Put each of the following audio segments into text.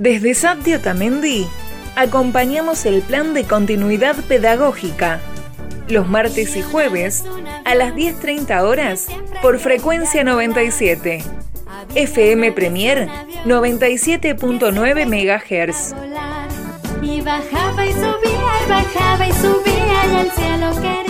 Desde Sapti Otamendi acompañamos el plan de continuidad pedagógica los martes y jueves a las 10.30 horas por frecuencia 97. FM Premier 97.9 MHz. Y bajaba y subía y bajaba y subía y al cielo quería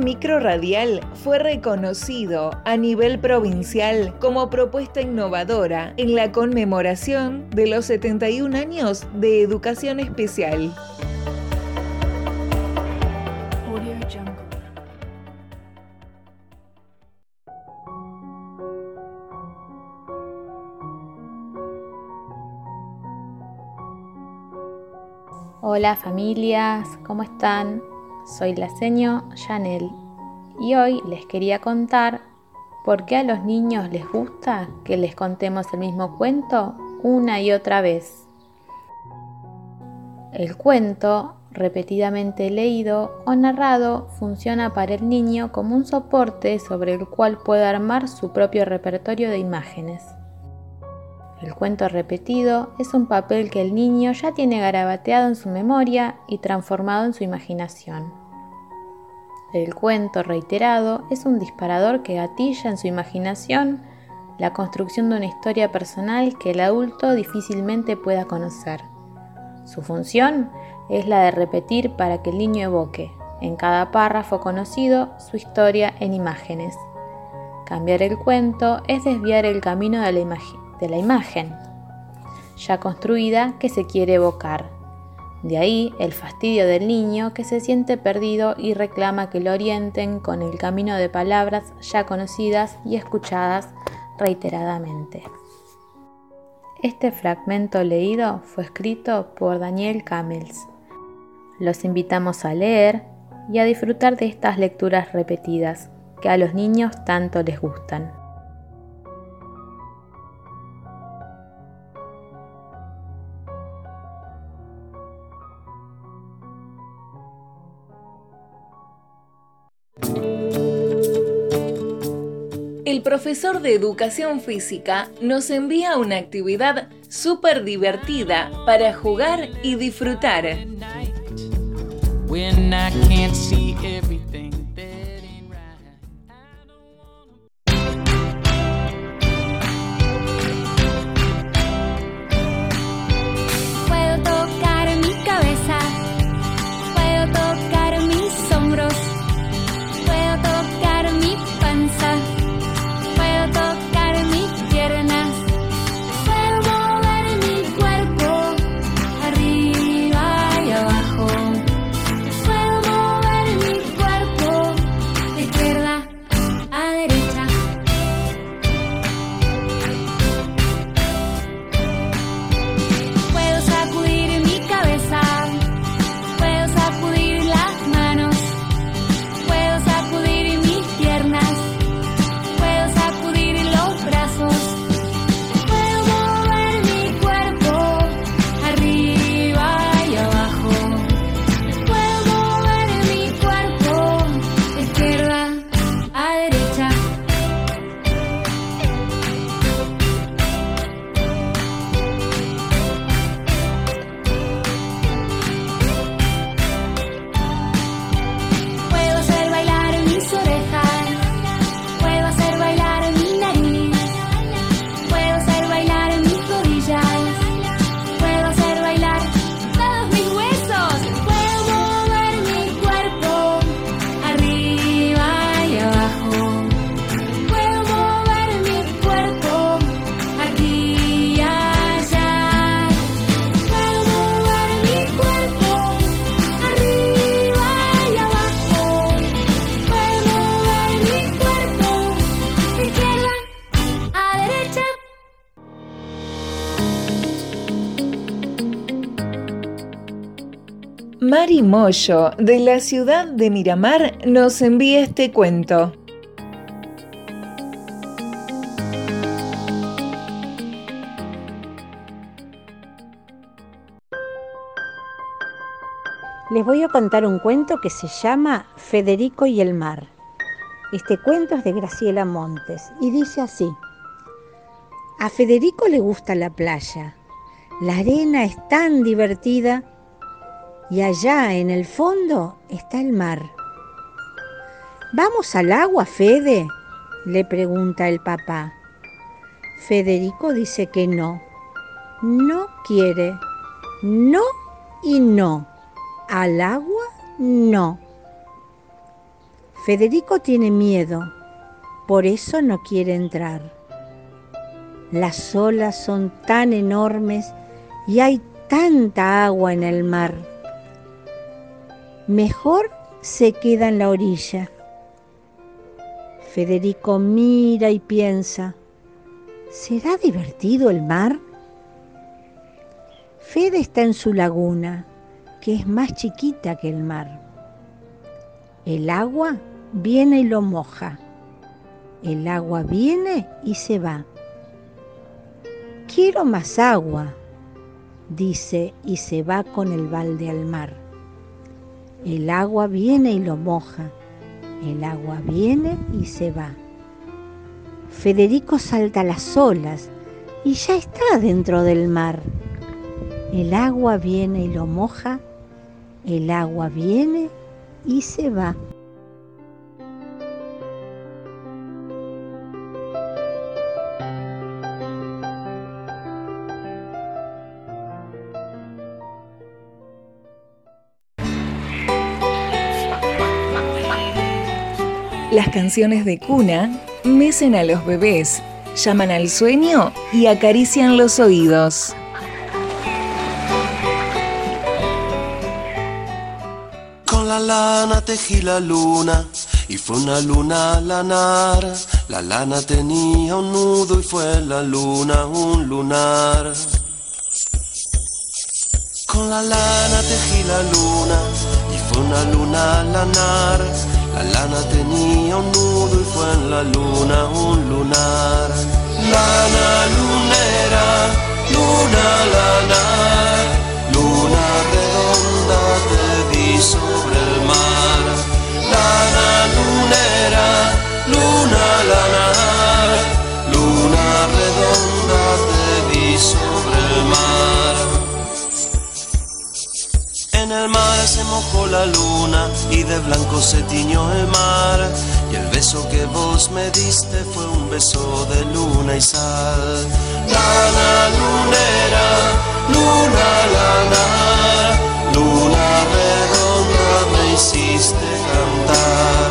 Este micro radial fue reconocido a nivel provincial como propuesta innovadora en la conmemoración de los 71 años de educación especial. Hola familias, ¿cómo están? Soy la seño Janel y hoy les quería contar por qué a los niños les gusta que les contemos el mismo cuento una y otra vez. El cuento, repetidamente leído o narrado, funciona para el niño como un soporte sobre el cual puede armar su propio repertorio de imágenes. El cuento repetido es un papel que el niño ya tiene garabateado en su memoria y transformado en su imaginación. El cuento reiterado es un disparador que gatilla en su imaginación la construcción de una historia personal que el adulto difícilmente pueda conocer. Su función es la de repetir para que el niño evoque, en cada párrafo conocido, su historia en imágenes. Cambiar el cuento es desviar el camino de la, de la imagen ya construida que se quiere evocar. De ahí el fastidio del niño que se siente perdido y reclama que lo orienten con el camino de palabras ya conocidas y escuchadas reiteradamente. Este fragmento leído fue escrito por Daniel Camels. Los invitamos a leer y a disfrutar de estas lecturas repetidas que a los niños tanto les gustan. El profesor de educación física nos envía una actividad súper divertida para jugar y disfrutar. Mari Moyo, de la ciudad de Miramar, nos envía este cuento. Les voy a contar un cuento que se llama Federico y el mar. Este cuento es de Graciela Montes y dice así. A Federico le gusta la playa. La arena es tan divertida y allá en el fondo está el mar. ¿Vamos al agua, Fede? le pregunta el papá. Federico dice que no. No quiere. No y no. Al agua, no. Federico tiene miedo, por eso no quiere entrar. Las olas son tan enormes y hay tanta agua en el mar. Mejor se queda en la orilla. Federico mira y piensa, ¿será divertido el mar? Fede está en su laguna, que es más chiquita que el mar. El agua viene y lo moja. El agua viene y se va. Quiero más agua, dice y se va con el balde al mar. El agua viene y lo moja. El agua viene y se va. Federico salta las olas y ya está dentro del mar. El agua viene y lo moja. El agua viene y se va. Canciones de cuna mecen a los bebés, llaman al sueño y acarician los oídos. Con la lana tejí la luna y fue una luna lanar. La lana tenía un nudo y fue la luna un lunar. Con la lana tejí la luna y fue una luna lanar. La lana tenía un nudo y fue en la luna un lunar. Lana lunera, luna lana, luna redonda te vi sobre mojó la luna y de blanco se tiñó el mar. Y el beso que vos me diste fue un beso de luna y sal. Lana lunera, luna lana, luna redonda me hiciste cantar.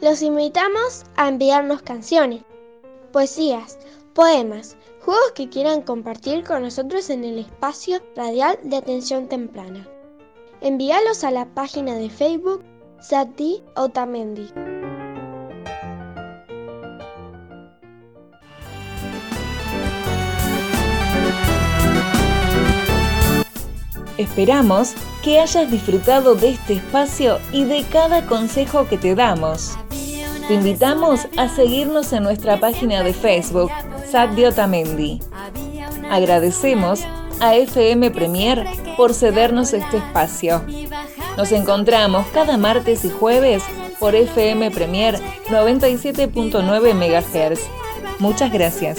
Los invitamos a enviarnos canciones, poesías, poemas, juegos que quieran compartir con nosotros en el espacio radial de atención temprana. Envíalos a la página de Facebook Sati Otamendi. Esperamos que hayas disfrutado de este espacio y de cada consejo que te damos. Te invitamos a seguirnos en nuestra página de Facebook, Sat de Otamendi. Agradecemos a FM Premier por cedernos este espacio. Nos encontramos cada martes y jueves por FM Premier 97.9 MHz. Muchas gracias.